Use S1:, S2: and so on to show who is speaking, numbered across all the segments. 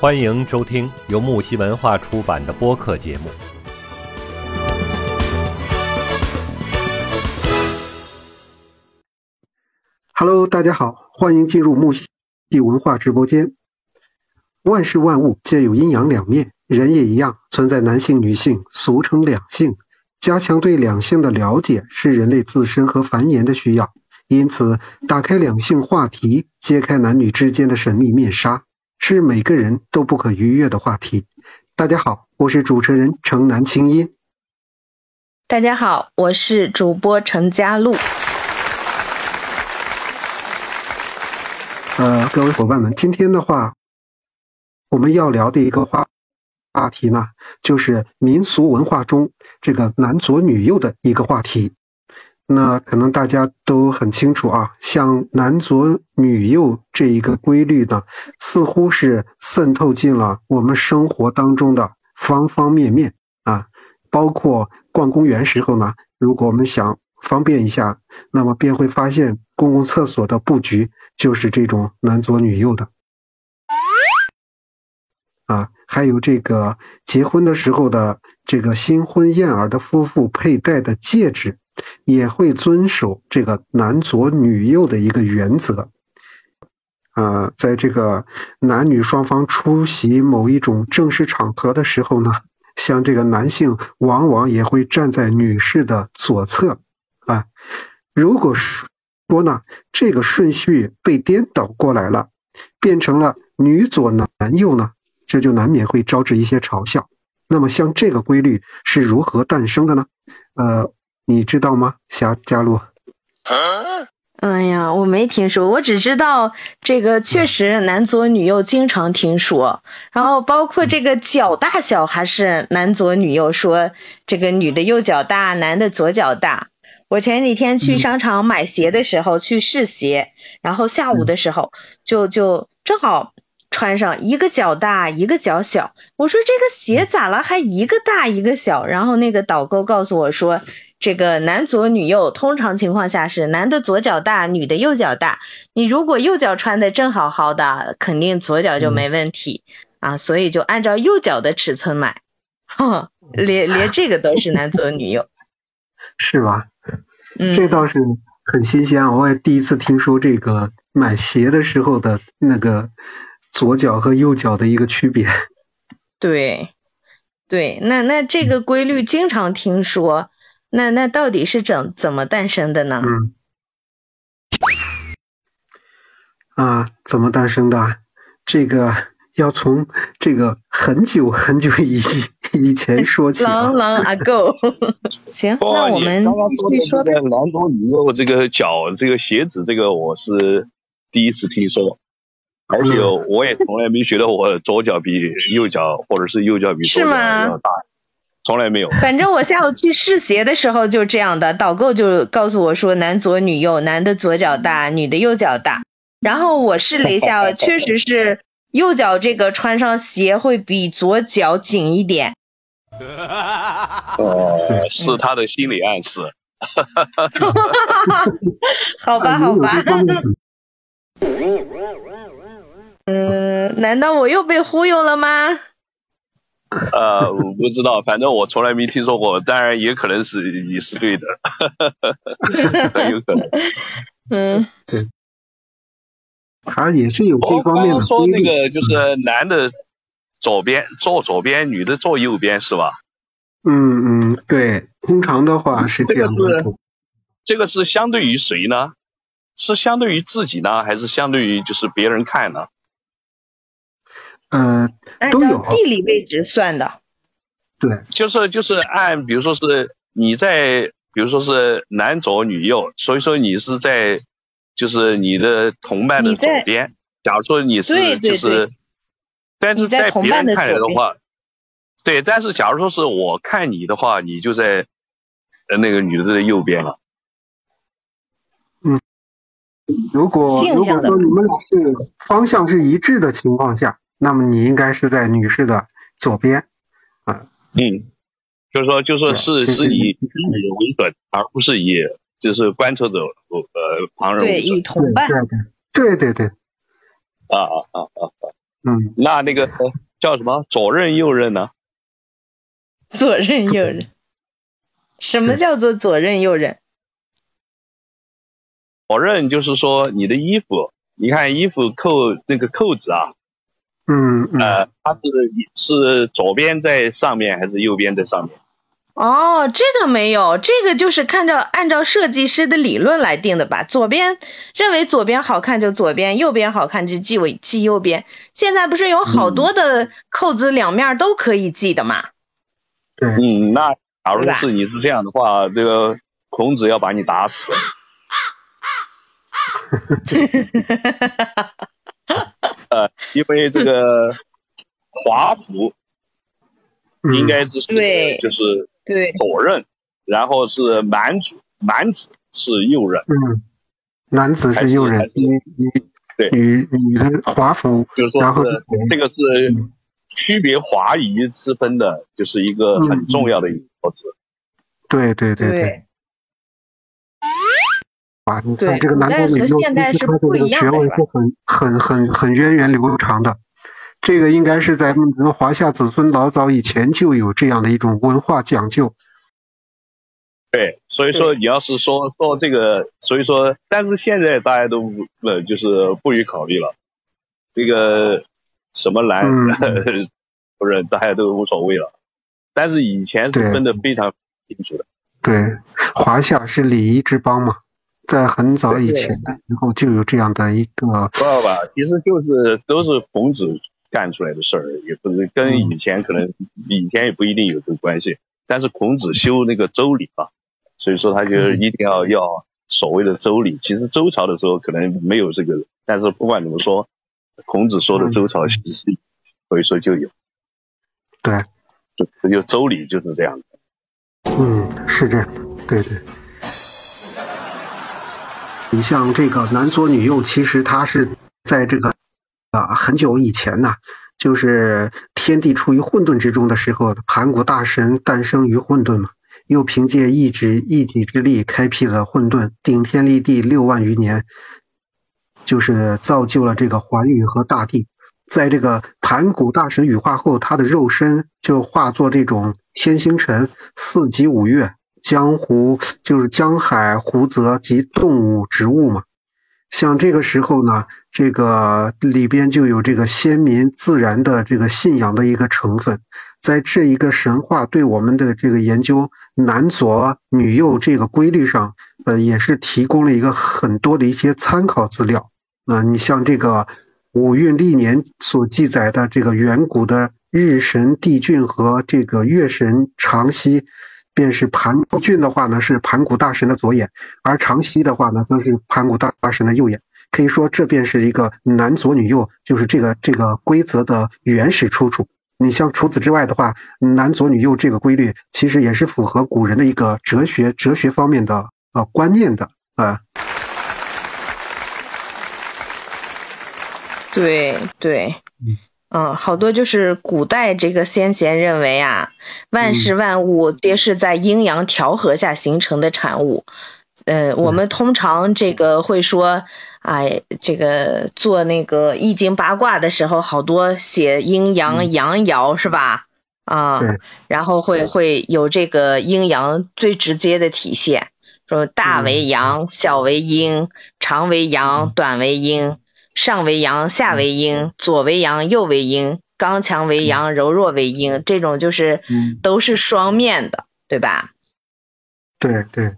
S1: 欢迎收听由木西文化出版的播客节目。
S2: Hello，大家好，欢迎进入木西文化直播间。万事万物皆有阴阳两面，人也一样，存在男性、女性，俗称两性。加强对两性的了解是人类自身和繁衍的需要，因此打开两性话题，揭开男女之间的神秘面纱。是每个人都不可逾越的话题。大家好，我是主持人城南青音。
S3: 大家好，我是主播陈佳璐。
S2: 呃，各位伙伴们，今天的话，我们要聊的一个话话题呢，就是民俗文化中这个男左女右的一个话题。那可能大家都很清楚啊，像男左女右这一个规律呢，似乎是渗透进了我们生活当中的方方面面啊，包括逛公园时候呢，如果我们想方便一下，那么便会发现公共厕所的布局就是这种男左女右的啊，还有这个结婚的时候的这个新婚燕尔的夫妇佩戴的戒指。也会遵守这个男左女右的一个原则，啊，在这个男女双方出席某一种正式场合的时候呢，像这个男性往往也会站在女士的左侧啊。如果说呢这个顺序被颠倒过来了，变成了女左男右呢，这就难免会招致一些嘲笑。那么像这个规律是如何诞生的呢？呃。你知道吗，小佳璐？
S3: 哎呀，我没听说，我只知道这个确实男左女右，经常听说。然后包括这个脚大小还是男左女右，说这个女的右脚大，男的左脚大。我前几天去商场买鞋的时候去试鞋，然后下午的时候就就正好穿上一个脚大一个脚小，我说这个鞋咋了，还一个大一个小？然后那个导购告诉我说。这个男左女右，通常情况下是男的左脚大，女的右脚大。你如果右脚穿的正好好的，肯定左脚就没问题啊，所以就按照右脚的尺寸买。哈，连连这个都是男左女右，
S2: 是吧？
S3: 嗯，
S2: 这倒是很新鲜，我也第一次听说这个买鞋的时候的那个左脚和右脚的一个区别。
S3: 对，对，那那这个规律经常听说。那那到底是怎怎么诞生的呢？
S2: 嗯，啊，怎么诞生的？这个要从这个很久很久以以前 说起。
S3: Long long ago。行，那我们继续说。
S4: 男左女右这个脚这个鞋子这个我是第一次听说，而且我也从来没觉得我左脚比右脚或者是右脚比左脚要大。从来没有。
S3: 反正我下午去试鞋的时候就这样的，导购就告诉我说男左女右，男的左脚大，女的右脚大。然后我试了一下，确实是右脚这个穿上鞋会比左脚紧一点。
S4: 哦，是他的心理暗示。
S3: 好吧，好吧。嗯，难道我又被忽悠了吗？
S4: 呃，我不知道，反正我从来没听说过，当然也可能是你是对的，很有可能。
S3: 嗯，
S2: 对，他也是有这方面的
S4: 说那个就是男的左边坐左边，女的坐右边，是吧？
S2: 嗯嗯，对，通常的话是这样
S4: 的。这个是相对于谁呢？是相对于自己呢，还是相对于就是别人看呢？
S2: 嗯，都有
S3: 地理位置算的，
S2: 对，
S4: 就是就是按，比如说是你在，比如说是男左女右，所以说你是在，就是你的同伴的左边。假如说你是就是，但是在别人看来的话，对，但是假如说是我看你的话，你就在那个女的的右边了。
S2: 嗯，如果如果说你们俩是方向是一致的情况下。那么你应该是在女士的左边，
S4: 啊，嗯，就是说，就说是是以自己为准，而不是以就是观测者呃旁人
S3: 对以同伴，
S2: 对对对，
S4: 啊啊啊啊啊，
S2: 嗯，
S4: 那那个叫什么左任右任呢？
S3: 左任右任，什么叫做左任右任？
S4: 左任就是说你的衣服，你看衣服扣那个扣子啊，
S2: 嗯
S4: 呃，它是是左边在上面还是右边在上面？
S3: 哦，这个没有，这个就是看照按照设计师的理论来定的吧？左边认为左边好看就左边，右边好看就系尾系右边。现在不是有好多的扣子两面都可以系的吗？
S2: 对，
S4: 嗯，那假如是你是这样的话，这个孔子要把你打死。呃，因为这个华服应该就是就是
S3: 对
S4: 左任，然后是满子，满子是右任。
S2: 嗯，男子是右任，女女
S4: 对
S2: 女女的华服，
S4: 就是说
S2: 然后
S4: 这个是区别华夷之分的，就是一个很重要的一个措辞。
S2: 对对对
S3: 对。
S2: 啊，你看这个南国女右，其实他的这个学问是很很很很源远流长的。这个应该是在我们华夏子孙老早以前就有这样的一种文化讲究。
S4: 对，所以说你要是说说这个，所以说，但是现在大家都不呃，就是不予考虑了。这个什么男，不是大家都无所谓了。但是以前是分的非常清楚的。
S2: 对，华夏是礼仪之邦嘛。在很早以前的时候就有这样的一个，
S4: 不知道吧？其实就是都是孔子干出来的事儿，也不是跟以前可能以前也不一定有这个关系。但是孔子修那个周礼嘛，所以说他就一定要要所谓的周礼。其实周朝的时候可能没有这个，但是不管怎么说，孔子说的周朝其实是，所以说就有。
S2: 对，
S4: 就就周礼就是这样的。
S2: 嗯，是这样的，对对。你像这个男左女右，其实它是在这个啊很久以前呢，就是天地处于混沌之中的时候，盘古大神诞生于混沌嘛，又凭借一指一己之力开辟了混沌，顶天立地六万余年，就是造就了这个寰宇和大地。在这个盘古大神羽化后，他的肉身就化作这种天星辰、四极五岳。江湖就是江海湖泽及动物植物嘛，像这个时候呢，这个里边就有这个先民自然的这个信仰的一个成分，在这一个神话对我们的这个研究男左女右这个规律上，呃，也是提供了一个很多的一些参考资料。啊，你像这个五运历年所记载的这个远古的日神帝俊和这个月神长息。便是盘俊的话呢，是盘古大神的左眼；而长息的话呢，则是盘古大神的右眼。可以说，这便是一个男左女右，就是这个这个规则的原始出处。你像除此之外的话，男左女右这个规律，其实也是符合古人的一个哲学哲学方面的呃观念的啊。
S3: 对对。嗯，好多就是古代这个先贤认为啊，万事万物皆是在阴阳调和下形成的产物。嗯，我们通常这个会说，哎，这个做那个易经八卦的时候，好多写阴阳阳爻是吧？啊，然后会会有这个阴阳最直接的体现，说大为阳，小为阴，长为阳，短为阴。上为阳，下为阴，左为阳，右为阴，刚强为阳，柔弱为阴，这种就是都是双面的，对吧？
S2: 对对。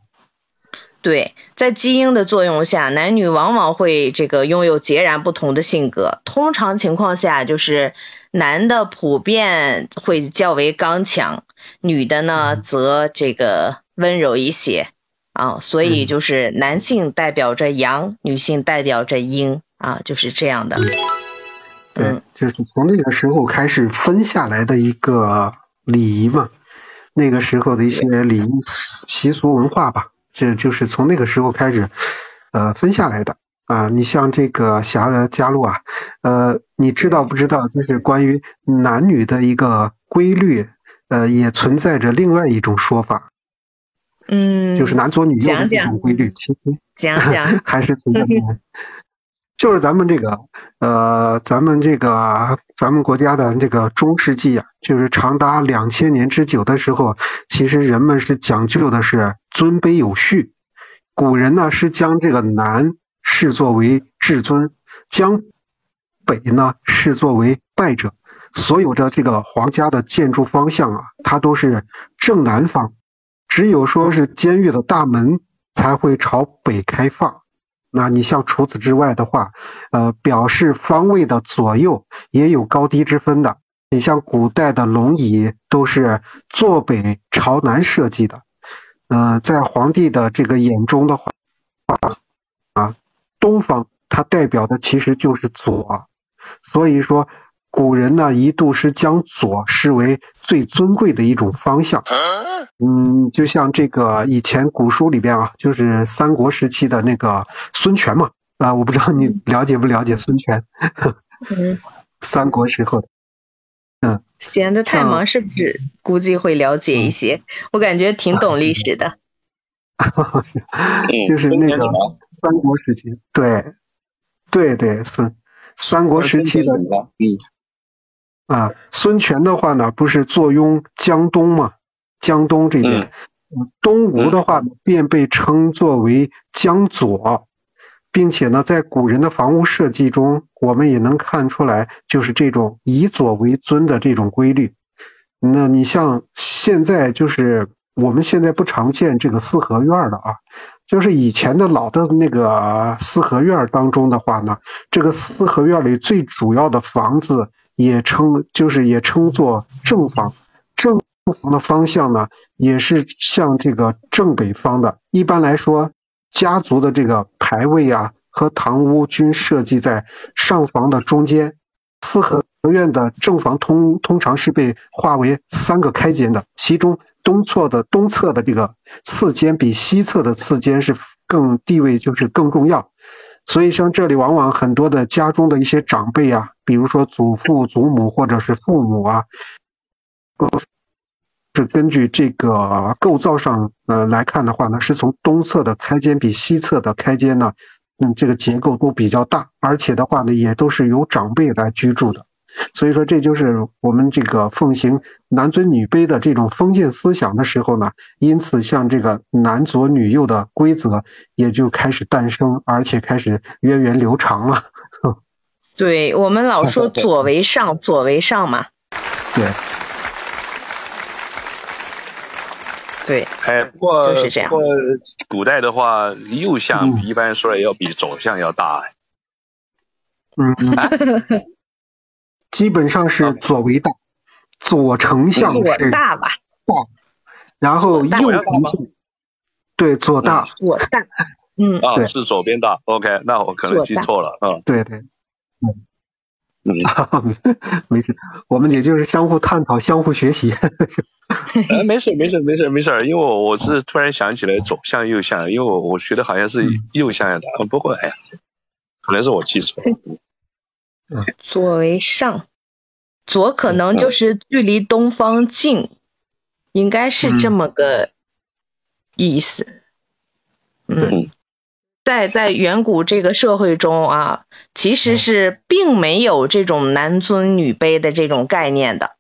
S3: 对，在基因的作用下，男女往往会这个拥有截然不同的性格。通常情况下，就是男的普遍会较为刚强，女的呢则这个温柔一些啊。所以就是男性代表着阳，女性代表着阴。啊，就是这样的。
S2: 对，就是从那个时候开始分下来的一个礼仪嘛，那个时候的一些礼仪习俗文化吧，这就是从那个时候开始呃分下来的啊。你像这个霞加路啊，呃，你知道不知道？就是关于男女的一个规律，呃，也存在着另外一种说法。
S3: 嗯，
S2: 就是男左女右的这种规律，其实
S3: 讲讲
S2: 还是存在。就是咱们这个呃，咱们这个咱们国家的这个中世纪啊，就是长达两千年之久的时候，其实人们是讲究的是尊卑有序。古人呢是将这个南视作为至尊，将北呢视作为败者。所有的这个皇家的建筑方向啊，它都是正南方，只有说是监狱的大门才会朝北开放。那你像除此之外的话，呃，表示方位的左右也有高低之分的。你像古代的龙椅都是坐北朝南设计的。呃，在皇帝的这个眼中的话，啊，东方它代表的其实就是左，所以说。古人呢一度是将左视为最尊贵的一种方向，嗯，就像这个以前古书里边啊，就是三国时期的那个孙权嘛，啊，我不知道你了解不了解孙权？嗯，三国时候，
S3: 嗯，闲的太忙是不是？估计会了解一些，我感觉挺懂历史的。
S2: 就是那个三国时期，对，对对，孙三国时期的，嗯。啊，孙权的话呢，不是坐拥江东嘛？江东这边，东吴的话呢，便被称作为江左，并且呢，在古人的房屋设计中，我们也能看出来，就是这种以左为尊的这种规律。那你像现在，就是我们现在不常见这个四合院了啊，就是以前的老的那个四合院当中的话呢，这个四合院里最主要的房子。也称就是也称作正房，正房的方向呢，也是向这个正北方的。一般来说，家族的这个牌位啊和堂屋均设计在上房的中间。四合院的正房通通常是被划为三个开间的，其中东侧的东侧的这个次间比西侧的次间是更地位就是更重要。所以像这里往往很多的家中的一些长辈啊，比如说祖父、祖母或者是父母啊，呃是根据这个构造上呃来看的话呢，是从东侧的开间比西侧的开间呢，嗯，这个结构都比较大，而且的话呢，也都是由长辈来居住的。所以说，这就是我们这个奉行男尊女卑的这种封建思想的时候呢，因此像这个男左女右的规则也就开始诞生，而且开始源远流长了。
S3: 对我们老说 左为上，左为上嘛。
S2: 对。
S3: 对。
S4: 哎，不过不过古代的话，右相一般说来要比左相要大。
S2: 嗯。基本上是左为大，左丞相是
S3: 大吧？
S2: 大，然后右丞相对左大，
S3: 左大，嗯，
S4: 啊，是左边大，OK，那我可能记错了，嗯，
S2: 对对，嗯。嗯，没事，我们也就是相互探讨，相互学习。
S4: 哎，没事没事没事没事，因为我我是突然想起来左向右向，因为我我觉得好像是右相的，不过哎呀，可能是我记错了。
S3: 左为上，左可能就是距离东方近，应该是这么个意思。嗯，在在远古这个社会中啊，其实是并没有这种男尊女卑的这种概念的，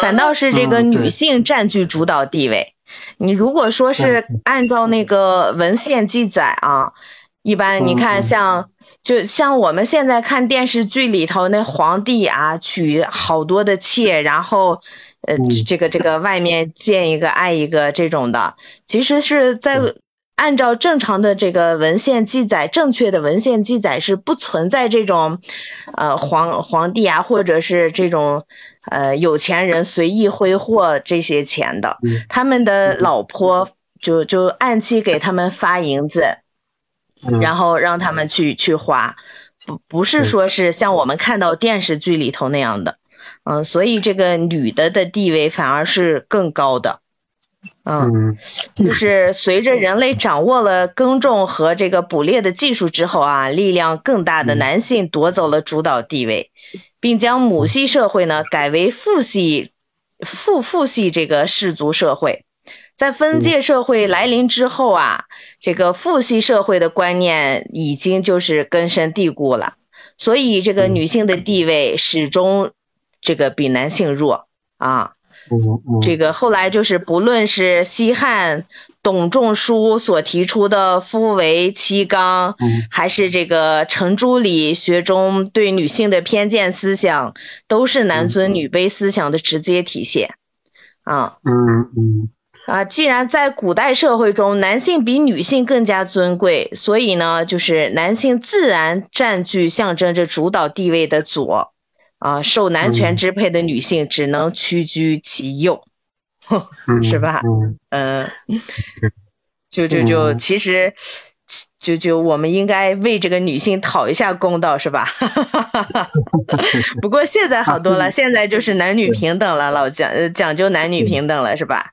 S3: 反倒是这个女性占据主导地位。你如果说是按照那个文献记载啊，一般你看像。就像我们现在看电视剧里头那皇帝啊，娶好多的妾，然后呃，这个这个外面见一个爱一个这种的，其实是在按照正常的这个文献记载，正确的文献记载是不存在这种呃皇皇帝啊，或者是这种呃有钱人随意挥霍这些钱的，他们的老婆就就按期给他们发银子。然后让他们去去花，不不是说是像我们看到电视剧里头那样的，嗯，所以这个女的的地位反而是更高的，嗯，就是随着人类掌握了耕种和这个捕猎的技术之后啊，力量更大的男性夺走了主导地位，并将母系社会呢改为父系父父系这个氏族社会。在分界社会来临之后啊，这个父系社会的观念已经就是根深蒂固了，所以这个女性的地位始终这个比男性弱啊。这个后来就是不论是西汉董仲舒所提出的夫为妻纲，还是这个程朱理学中对女性的偏见思想，都是男尊女卑思想的直接体现啊。
S2: 嗯嗯。
S3: 啊，既然在古代社会中，男性比女性更加尊贵，所以呢，就是男性自然占据象征着主导地位的左，啊，受男权支配的女性只能屈居其右，是吧？嗯，就就就，其实就就我们应该为这个女性讨一下公道，是吧？不过现在好多了，现在就是男女平等了，老讲讲究男女平等了，是吧？